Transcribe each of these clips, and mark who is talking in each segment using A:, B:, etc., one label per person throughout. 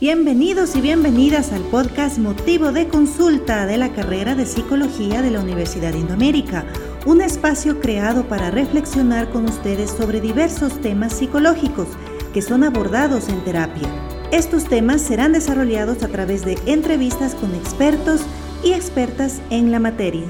A: Bienvenidos y bienvenidas al podcast Motivo de Consulta de la carrera de Psicología de la Universidad de Indoamérica, un espacio creado para reflexionar con ustedes sobre diversos temas psicológicos que son abordados en terapia. Estos temas serán desarrollados a través de entrevistas con expertos y expertas en la materia.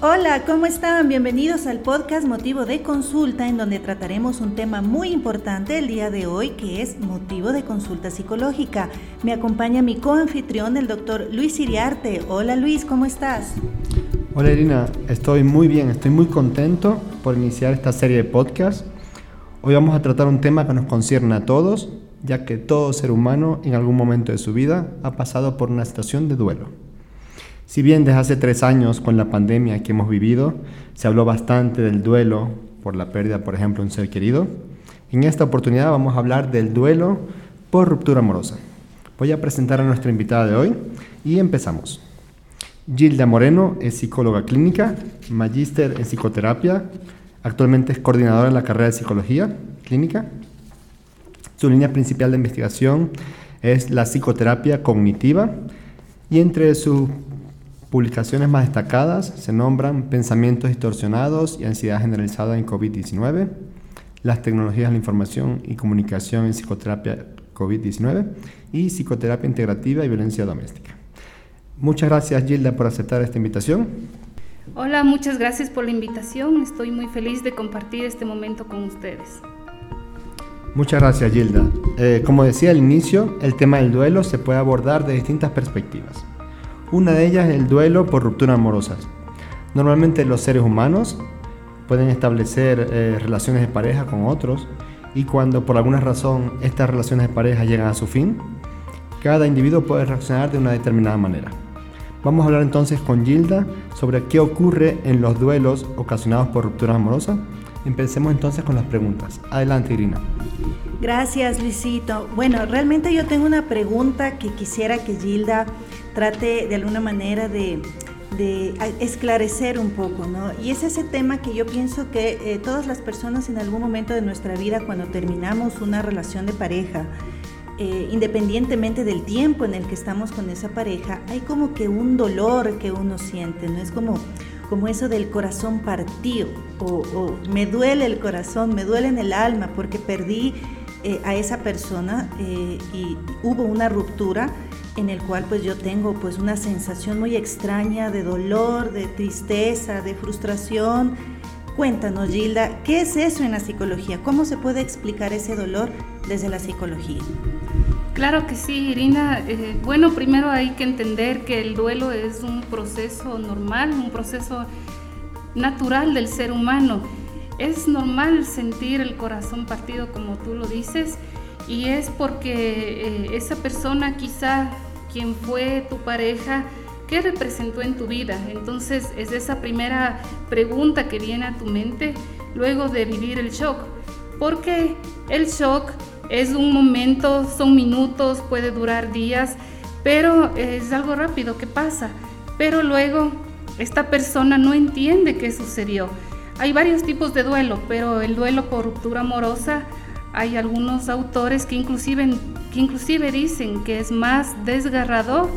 A: Hola, ¿cómo están? Bienvenidos al podcast Motivo de Consulta, en donde trataremos un tema muy importante el día de hoy, que es motivo de consulta psicológica. Me acompaña mi coanfitrión, el doctor Luis Iriarte. Hola Luis, ¿cómo estás?
B: Hola Irina, estoy muy bien, estoy muy contento por iniciar esta serie de podcast. Hoy vamos a tratar un tema que nos concierne a todos, ya que todo ser humano en algún momento de su vida ha pasado por una situación de duelo. Si bien desde hace tres años con la pandemia que hemos vivido se habló bastante del duelo por la pérdida, por ejemplo, de un ser querido, en esta oportunidad vamos a hablar del duelo por ruptura amorosa. Voy a presentar a nuestra invitada de hoy y empezamos. Gilda Moreno es psicóloga clínica, magíster en psicoterapia, actualmente es coordinadora en la carrera de psicología clínica. Su línea principal de investigación es la psicoterapia cognitiva y entre sus Publicaciones más destacadas se nombran Pensamientos distorsionados y ansiedad generalizada en COVID-19, las tecnologías de la información y comunicación en psicoterapia COVID-19 y psicoterapia integrativa y violencia doméstica. Muchas gracias Gilda por aceptar esta invitación.
C: Hola, muchas gracias por la invitación. Estoy muy feliz de compartir este momento con ustedes.
B: Muchas gracias Gilda. Eh, como decía al inicio, el tema del duelo se puede abordar de distintas perspectivas. Una de ellas es el duelo por ruptura amorosas. Normalmente los seres humanos pueden establecer eh, relaciones de pareja con otros y cuando por alguna razón estas relaciones de pareja llegan a su fin, cada individuo puede reaccionar de una determinada manera. Vamos a hablar entonces con Gilda sobre qué ocurre en los duelos ocasionados por rupturas amorosas. Empecemos entonces con las preguntas. Adelante, Irina.
A: Gracias, Luisito. Bueno, realmente yo tengo una pregunta que quisiera que Gilda trate de alguna manera de, esclarecer un poco, ¿no? Y es ese tema que yo pienso que eh, todas las personas en algún momento de nuestra vida, cuando terminamos una relación de pareja, eh, independientemente del tiempo en el que estamos con esa pareja, hay como que un dolor que uno siente, ¿no? Es como, como eso del corazón partido, o, me duele el corazón, me duele en el alma porque perdí eh, a esa persona y hubo una ruptura en el cual pues yo tengo pues una sensación muy extraña de dolor, de tristeza, de frustración. Cuéntanos, Gilda, ¿qué es eso en la psicología? ¿Cómo se puede explicar ese dolor desde la psicología?
C: Claro que sí, Irina. Eh, bueno, primero hay que entender que el duelo es un proceso normal, un proceso natural del ser humano. Es normal sentir el corazón partido como tú lo dices y es porque eh, esa persona quizá quién fue tu pareja, qué representó en tu vida. Entonces es esa primera pregunta que viene a tu mente luego de vivir el shock. Porque el shock es un momento, son minutos, puede durar días, pero es algo rápido que pasa. Pero luego esta persona no entiende qué sucedió. Hay varios tipos de duelo, pero el duelo por ruptura amorosa hay algunos autores que inclusive, que inclusive dicen que es más desgarrador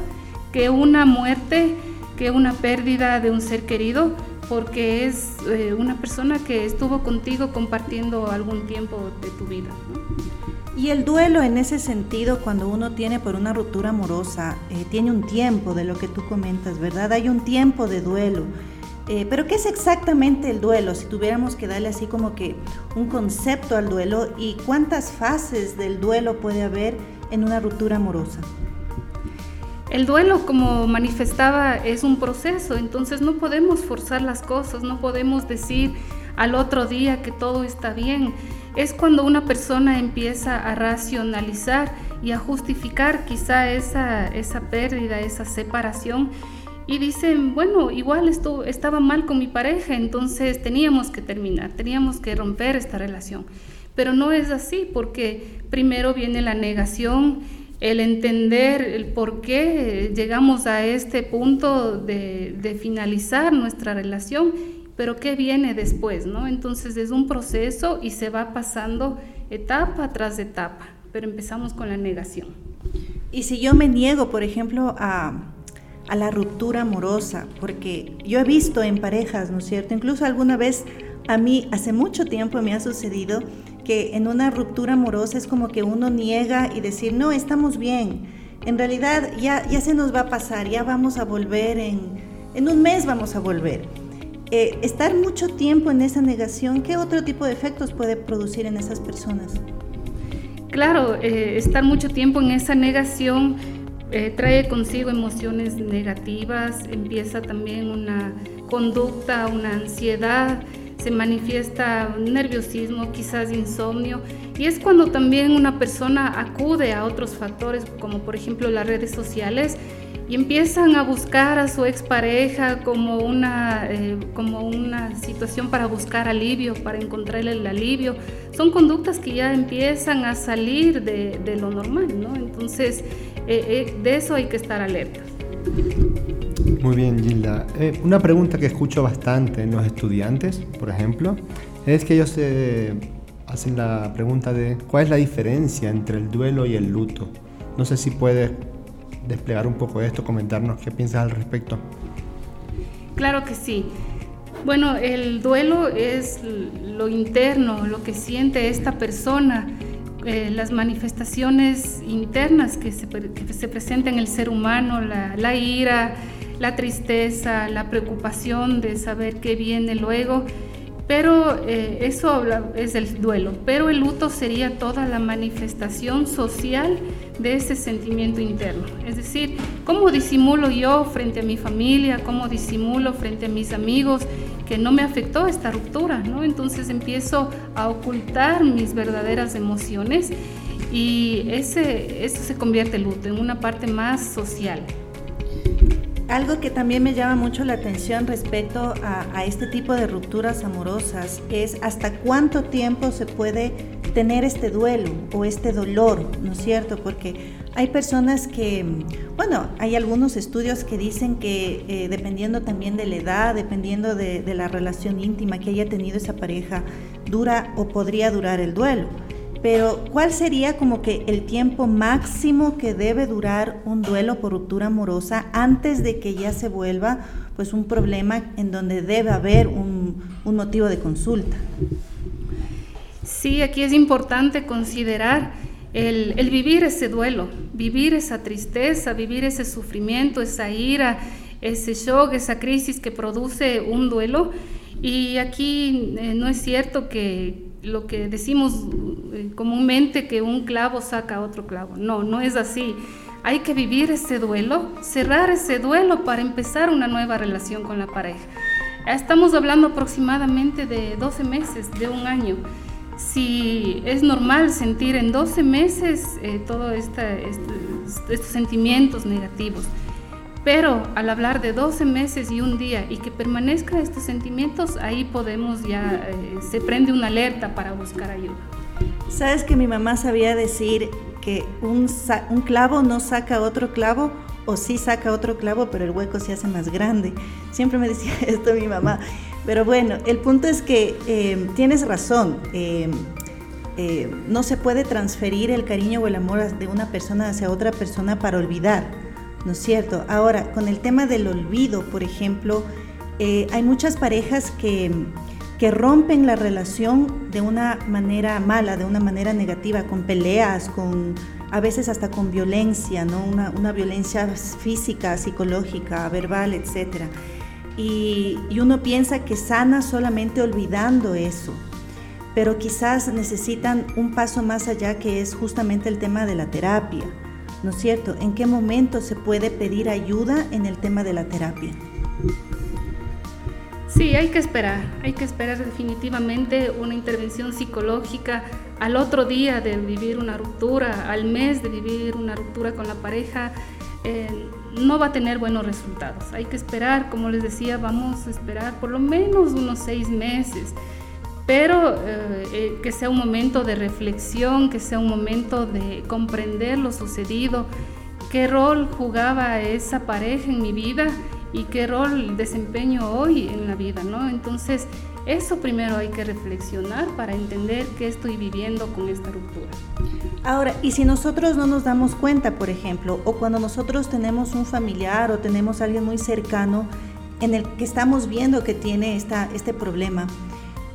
C: que una muerte, que una pérdida de un ser querido, porque es eh, una persona que estuvo contigo compartiendo algún tiempo de tu vida.
A: Y el duelo en ese sentido, cuando uno tiene por una ruptura amorosa, eh, tiene un tiempo de lo que tú comentas, ¿verdad? Hay un tiempo de duelo. Eh, pero ¿qué es exactamente el duelo? Si tuviéramos que darle así como que un concepto al duelo y cuántas fases del duelo puede haber en una ruptura amorosa.
C: El duelo, como manifestaba, es un proceso, entonces no podemos forzar las cosas, no podemos decir al otro día que todo está bien. Es cuando una persona empieza a racionalizar y a justificar quizá esa, esa pérdida, esa separación y dicen, bueno, igual esto estaba mal con mi pareja, entonces teníamos que terminar, teníamos que romper esta relación. Pero no es así, porque primero viene la negación, el entender el por qué llegamos a este punto de, de finalizar nuestra relación, pero qué viene después, ¿no? Entonces es un proceso y se va pasando etapa tras etapa, pero empezamos con la negación.
A: Y si yo me niego, por ejemplo, a, la ruptura amorosa, porque yo he visto en parejas, ¿no es cierto? Incluso alguna vez a mí, hace mucho tiempo me ha sucedido que en una ruptura amorosa es como que uno niega y decir, no, estamos bien. En realidad ya, ya se nos va a pasar, ya vamos a volver en, en un mes vamos a volver. Eh, estar mucho tiempo en esa negación, ¿qué otro tipo de efectos puede producir en esas personas?
C: Claro, eh, estar mucho tiempo en esa negación eh, trae consigo emociones negativas, empieza también una conducta, una ansiedad, se manifiesta nerviosismo, quizás insomnio, y es cuando también una persona acude a otros factores, como por ejemplo las redes sociales, y empiezan a buscar a su expareja como una, eh, como una situación para buscar alivio, para encontrar el alivio. Son conductas que ya empiezan a salir de, de lo normal, ¿no? Entonces, eh, eh, de eso hay que estar alerta.
B: Muy bien, Gilda. una pregunta que escucho bastante en los estudiantes, por ejemplo, es que ellos se hacen la pregunta de cuál es la diferencia entre el duelo y el luto. No sé si puedes desplegar un poco esto, comentarnos qué piensas al respecto.
C: Claro que sí. Bueno, el duelo es lo interno, lo que siente esta persona, eh, las manifestaciones internas que se, presentan en el ser humano, la, la ira, la tristeza, la preocupación de saber qué viene luego pero eh, eso es el duelo, pero el luto sería toda la manifestación social de ese sentimiento interno. Es decir, cómo disimulo yo frente a mi familia, cómo disimulo frente a mis amigos que no me afectó esta ruptura, ¿no? Entonces empiezo a ocultar mis verdaderas emociones y ese, eso se convierte luto, en una parte más social.
A: Algo que también me llama mucho la atención respecto a, este tipo de rupturas amorosas es hasta cuánto tiempo se puede tener este duelo o este dolor, ¿no es cierto? Porque hay personas que, bueno, hay algunos estudios que dicen que eh, dependiendo también de la edad, dependiendo de, de la relación íntima que haya tenido esa pareja, dura o podría durar el duelo. Pero, ¿cuál sería como que el tiempo máximo que debe durar un duelo por ruptura amorosa antes de que ya se vuelva pues un problema en donde debe haber un, un motivo de consulta?
C: Sí, aquí es importante considerar el, el, vivir ese duelo, vivir esa tristeza, vivir ese sufrimiento, esa ira, ese shock, esa crisis que produce un duelo. Y aquí eh, no es cierto que, lo que decimos comúnmente que un clavo saca otro clavo. No, no es así. Hay que vivir ese duelo, cerrar ese duelo para empezar una nueva relación con la pareja. Estamos hablando aproximadamente de 12 meses, de un año. Si es normal sentir en 12 meses eh, todos este, estos sentimientos negativos, pero al hablar de 12 meses y un día y que permanezcan estos sentimientos, ahí podemos ya, eh, se prende una alerta para buscar ayuda.
A: ¿Sabes que mi mamá sabía decir que un, clavo no saca otro clavo o sí saca otro clavo, pero el hueco se hace más grande? Siempre me decía esto mi mamá. Pero bueno, el punto es que eh, tienes razón. Eh, no se puede transferir el cariño o el amor de una persona hacia otra persona para olvidar ¿no es cierto? Ahora, con el tema del olvido, por ejemplo, eh, hay muchas parejas que, que rompen la relación de una manera mala, de una manera negativa, con peleas, con a veces hasta con violencia, ¿no? Una, violencia física, psicológica, verbal, etc. Y, y uno piensa que sana solamente olvidando eso, pero quizás necesitan un paso más allá que es justamente el tema de la terapia. ¿no es cierto? ¿En qué momento se puede pedir ayuda en el tema de la terapia?
C: Sí, hay que esperar, hay que esperar definitivamente una intervención psicológica al otro día de vivir una ruptura, al mes de vivir una ruptura con la pareja, eh, no va a tener buenos resultados. Hay que esperar, como les decía, vamos a esperar por lo menos unos seis meses pero eh, eh, que sea un momento de reflexión, que sea un momento de comprender lo sucedido, qué rol jugaba esa pareja en mi vida y qué rol desempeño hoy en la vida, ¿no? Entonces, Eso primero hay que reflexionar para entender qué estoy viviendo con esta ruptura.
A: Ahora, y si nosotros no nos damos cuenta, por ejemplo, o cuando nosotros tenemos un familiar o tenemos a alguien muy cercano en el que estamos viendo que tiene esta, este problema,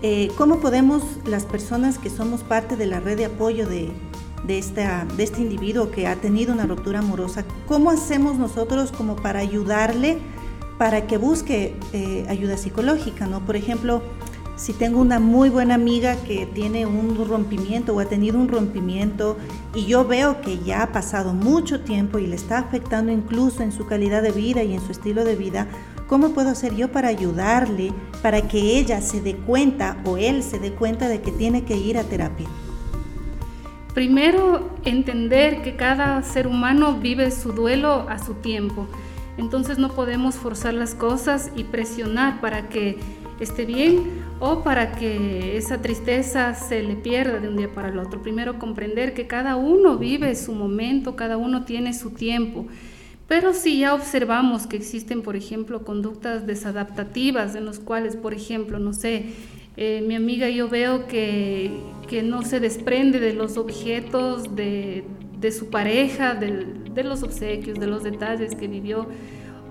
A: eh, ¿cómo podemos las personas que somos parte de la red de apoyo de, de, esta, de este individuo que ha tenido una ruptura amorosa, cómo hacemos nosotros como para ayudarle para que busque eh, ayuda psicológica, ¿no? Por ejemplo, si tengo una muy buena amiga que tiene un rompimiento o ha tenido un rompimiento y yo veo que ya ha pasado mucho tiempo y le está afectando incluso en su calidad de vida y en su estilo de vida, ¿cómo puedo hacer yo para ayudarle, para que ella se dé cuenta o él se dé cuenta de que tiene que ir a terapia?
C: Primero, entender que cada ser humano vive su duelo a su tiempo. Entonces no podemos forzar las cosas y presionar para que esté bien o para que esa tristeza se le pierda de un día para el otro. Primero comprender que cada uno vive su momento, cada uno tiene su tiempo. Pero si ya observamos que existen, por ejemplo, conductas desadaptativas en los cuales, por ejemplo, no sé, eh, mi amiga yo veo que, que, no se desprende de los objetos de, de su pareja, de, los obsequios, de los detalles que vivió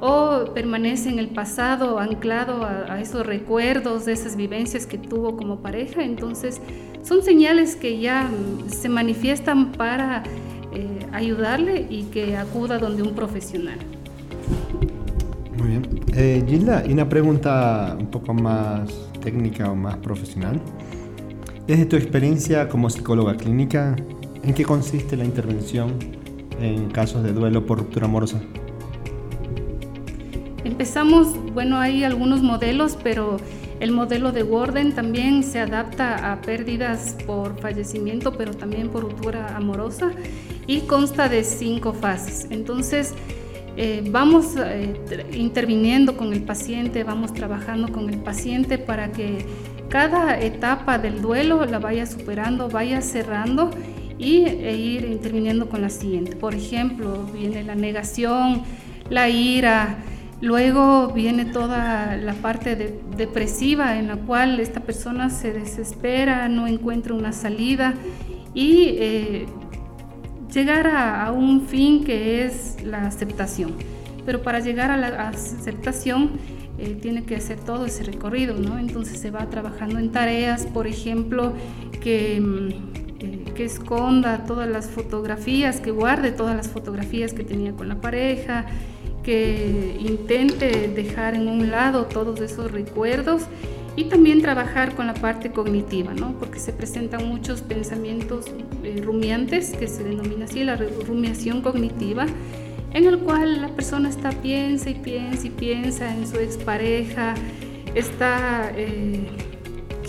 C: o permanece en el pasado anclado a, esos recuerdos, de esas vivencias que tuvo como pareja. Entonces son señales que ya se manifiestan para eh, ayudarle y que acuda donde un profesional.
B: Muy bien. Eh, Gilda, y una pregunta un poco más técnica o más profesional. Desde tu experiencia como psicóloga clínica, ¿en qué consiste la intervención en casos de duelo por ruptura amorosa?
C: Empezamos, bueno, hay algunos modelos, pero el modelo de Warden también se adapta a pérdidas por fallecimiento, pero también por ruptura amorosa y consta de cinco fases. Entonces, eh, vamos eh, interviniendo con el paciente, vamos trabajando con el paciente para que cada etapa del duelo la vaya superando, vaya cerrando y e ir interviniendo con la siguiente. Por ejemplo, viene la negación, la ira, Luego viene toda la parte depresiva en la cual esta persona se desespera, no encuentra una salida y eh, llegar a, un fin que es la aceptación. Pero para llegar a la aceptación eh, tiene que hacer todo ese recorrido, ¿no? Entonces se va trabajando en tareas, por ejemplo, que, que esconda todas las fotografías, que guarde todas las fotografías que tenía con la pareja, que intente dejar en un lado todos esos recuerdos y también trabajar con la parte cognitiva, ¿no? porque se presentan muchos pensamientos eh, rumiantes, que se denomina así la rumiación cognitiva, en el cual la persona está piensa y piensa y piensa en su expareja, está eh,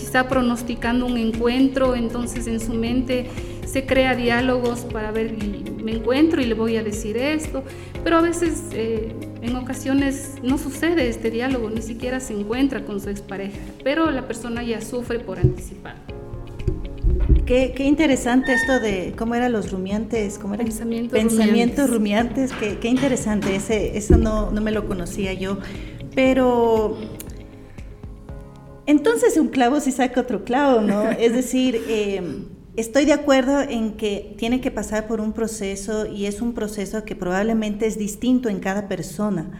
C: quizá pronosticando un encuentro, entonces en su mente se crea diálogos para ver, me encuentro y le voy a decir esto, pero a veces eh, en ocasiones no sucede este diálogo, ni siquiera se encuentra con su expareja, pero la persona ya sufre por anticipado.
A: Qué, qué, interesante esto de cómo eran los rumiantes, cómo eran
C: pensamientos,
A: pensamientos rumiantes, qué, qué, interesante, Ese, eso no, no me lo conocía yo, pero entonces un clavo si saca otro clavo, ¿no? Es decir, eh, Estoy de acuerdo en que tiene que pasar por un proceso y es un proceso que probablemente es distinto en cada persona,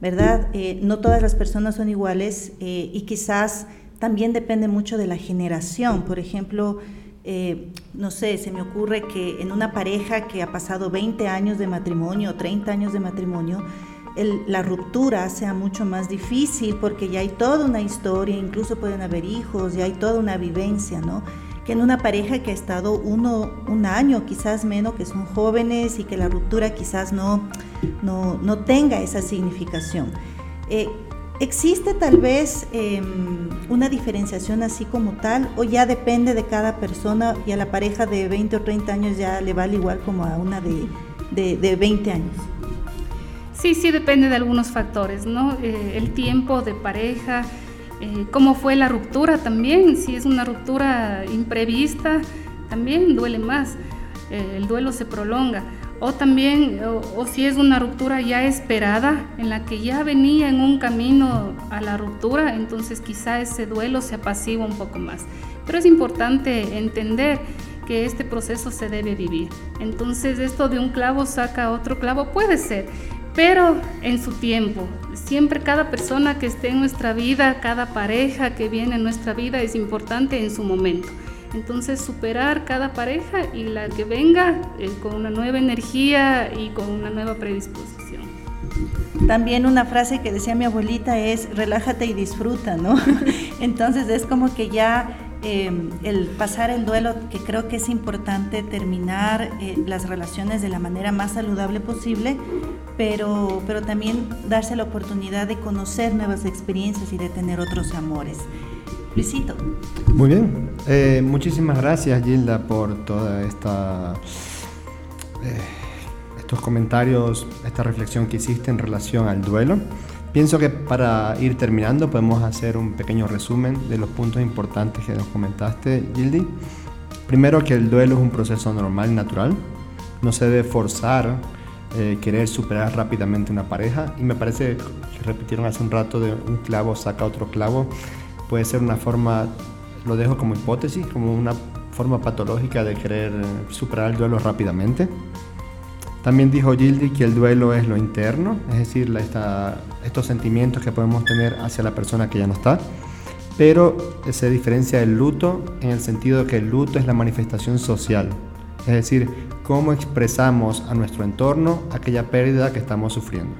A: ¿verdad? Eh, no todas las personas son iguales eh, y quizás también depende mucho de la generación. Por ejemplo, eh, no sé, se me ocurre que en una pareja que ha pasado 20 años de matrimonio o 30 años de matrimonio, la ruptura sea mucho más difícil porque ya hay toda una historia, incluso pueden haber hijos, ya hay toda una vivencia, ¿no? que en una pareja que ha estado uno, un año, quizás menos, que son jóvenes y que la ruptura quizás no, no, tenga esa significación. Eh, ¿Existe tal vez em, una diferenciación así como tal o ya depende de cada persona y a la pareja de 20 o 30 años ya le vale igual como a una de, de, 20 años?
C: Sí, sí depende de algunos factores, ¿no? Eh, el tiempo de pareja, eh, cómo fue la ruptura también, si es una ruptura imprevista, también duele más, eh, el duelo se prolonga. o también, o, si es una ruptura ya esperada, en la que ya venía en un camino a la ruptura, entonces quizá ese duelo se apacigua un poco más. Pero es importante entender que este proceso se debe vivir. Entonces esto de un clavo saca otro clavo puede ser, pero en su tiempo. Siempre cada persona que esté en nuestra vida, cada pareja que viene en nuestra vida es importante en su momento. Entonces superar cada pareja y la que venga eh, con una nueva energía y con una nueva predisposición.
A: También una frase que decía mi abuelita es relájate y disfruta, ¿no? Entonces es como que ya em, el pasar el duelo, que creo que es importante terminar eh, las relaciones de la manera más saludable posible, pero, pero también darse la oportunidad de conocer nuevas experiencias y de tener otros amores. Luisito.
B: Muy bien. Eh, muchísimas gracias, Gilda, por toda esta. Eh, estos comentarios, esta reflexión que hiciste en relación al duelo. Pienso que para ir terminando podemos hacer un pequeño resumen de los puntos importantes que nos comentaste, Gildi. Primero que el duelo es un proceso normal y natural. No se debe forzar eh, querer superar rápidamente una pareja. Y me parece que repitieron hace un rato de un clavo saca otro clavo puede ser una forma, lo dejo como hipótesis, como una forma patológica de querer superar el duelo rápidamente. También dijo Gildi que el duelo es lo interno, es decir, estos sentimientos que podemos tener hacia la persona que ya no está, pero se diferencia del luto en el sentido de que el luto es la manifestación social, es decir, cómo expresamos a nuestro entorno aquella pérdida que estamos sufriendo.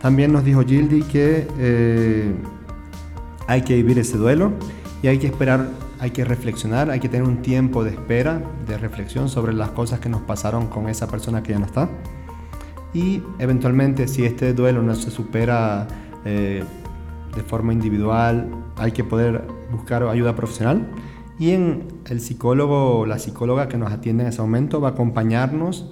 B: También nos dijo Gildi que eh, hay que vivir ese duelo y hay que esperar, hay que reflexionar, hay que tener un tiempo de espera, de reflexión sobre las cosas que nos pasaron con esa persona que ya no está. Y eventualmente si este duelo no se supera eh, de forma individual, hay que poder buscar ayuda profesional. Y el psicólogo o la psicóloga que nos atiende en ese momento va a acompañarnos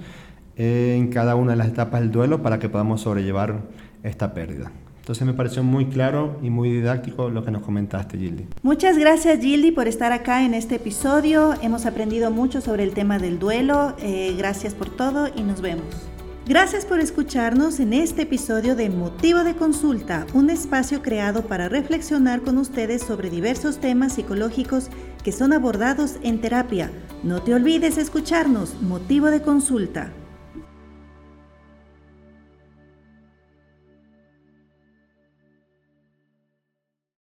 B: en cada una de las etapas del duelo para que podamos sobrellevar esta pérdida. Entonces me pareció muy claro y muy didáctico lo que nos comentaste, Gildi.
A: Muchas gracias, Gildi, por estar acá en este episodio. Hemos aprendido mucho sobre el tema del duelo. Eh, gracias por todo y nos vemos. Gracias por escucharnos en este episodio de Motivo de Consulta, un espacio creado para reflexionar con ustedes sobre diversos temas psicológicos que son abordados en terapia. No te olvides escucharnos, Motivo de Consulta.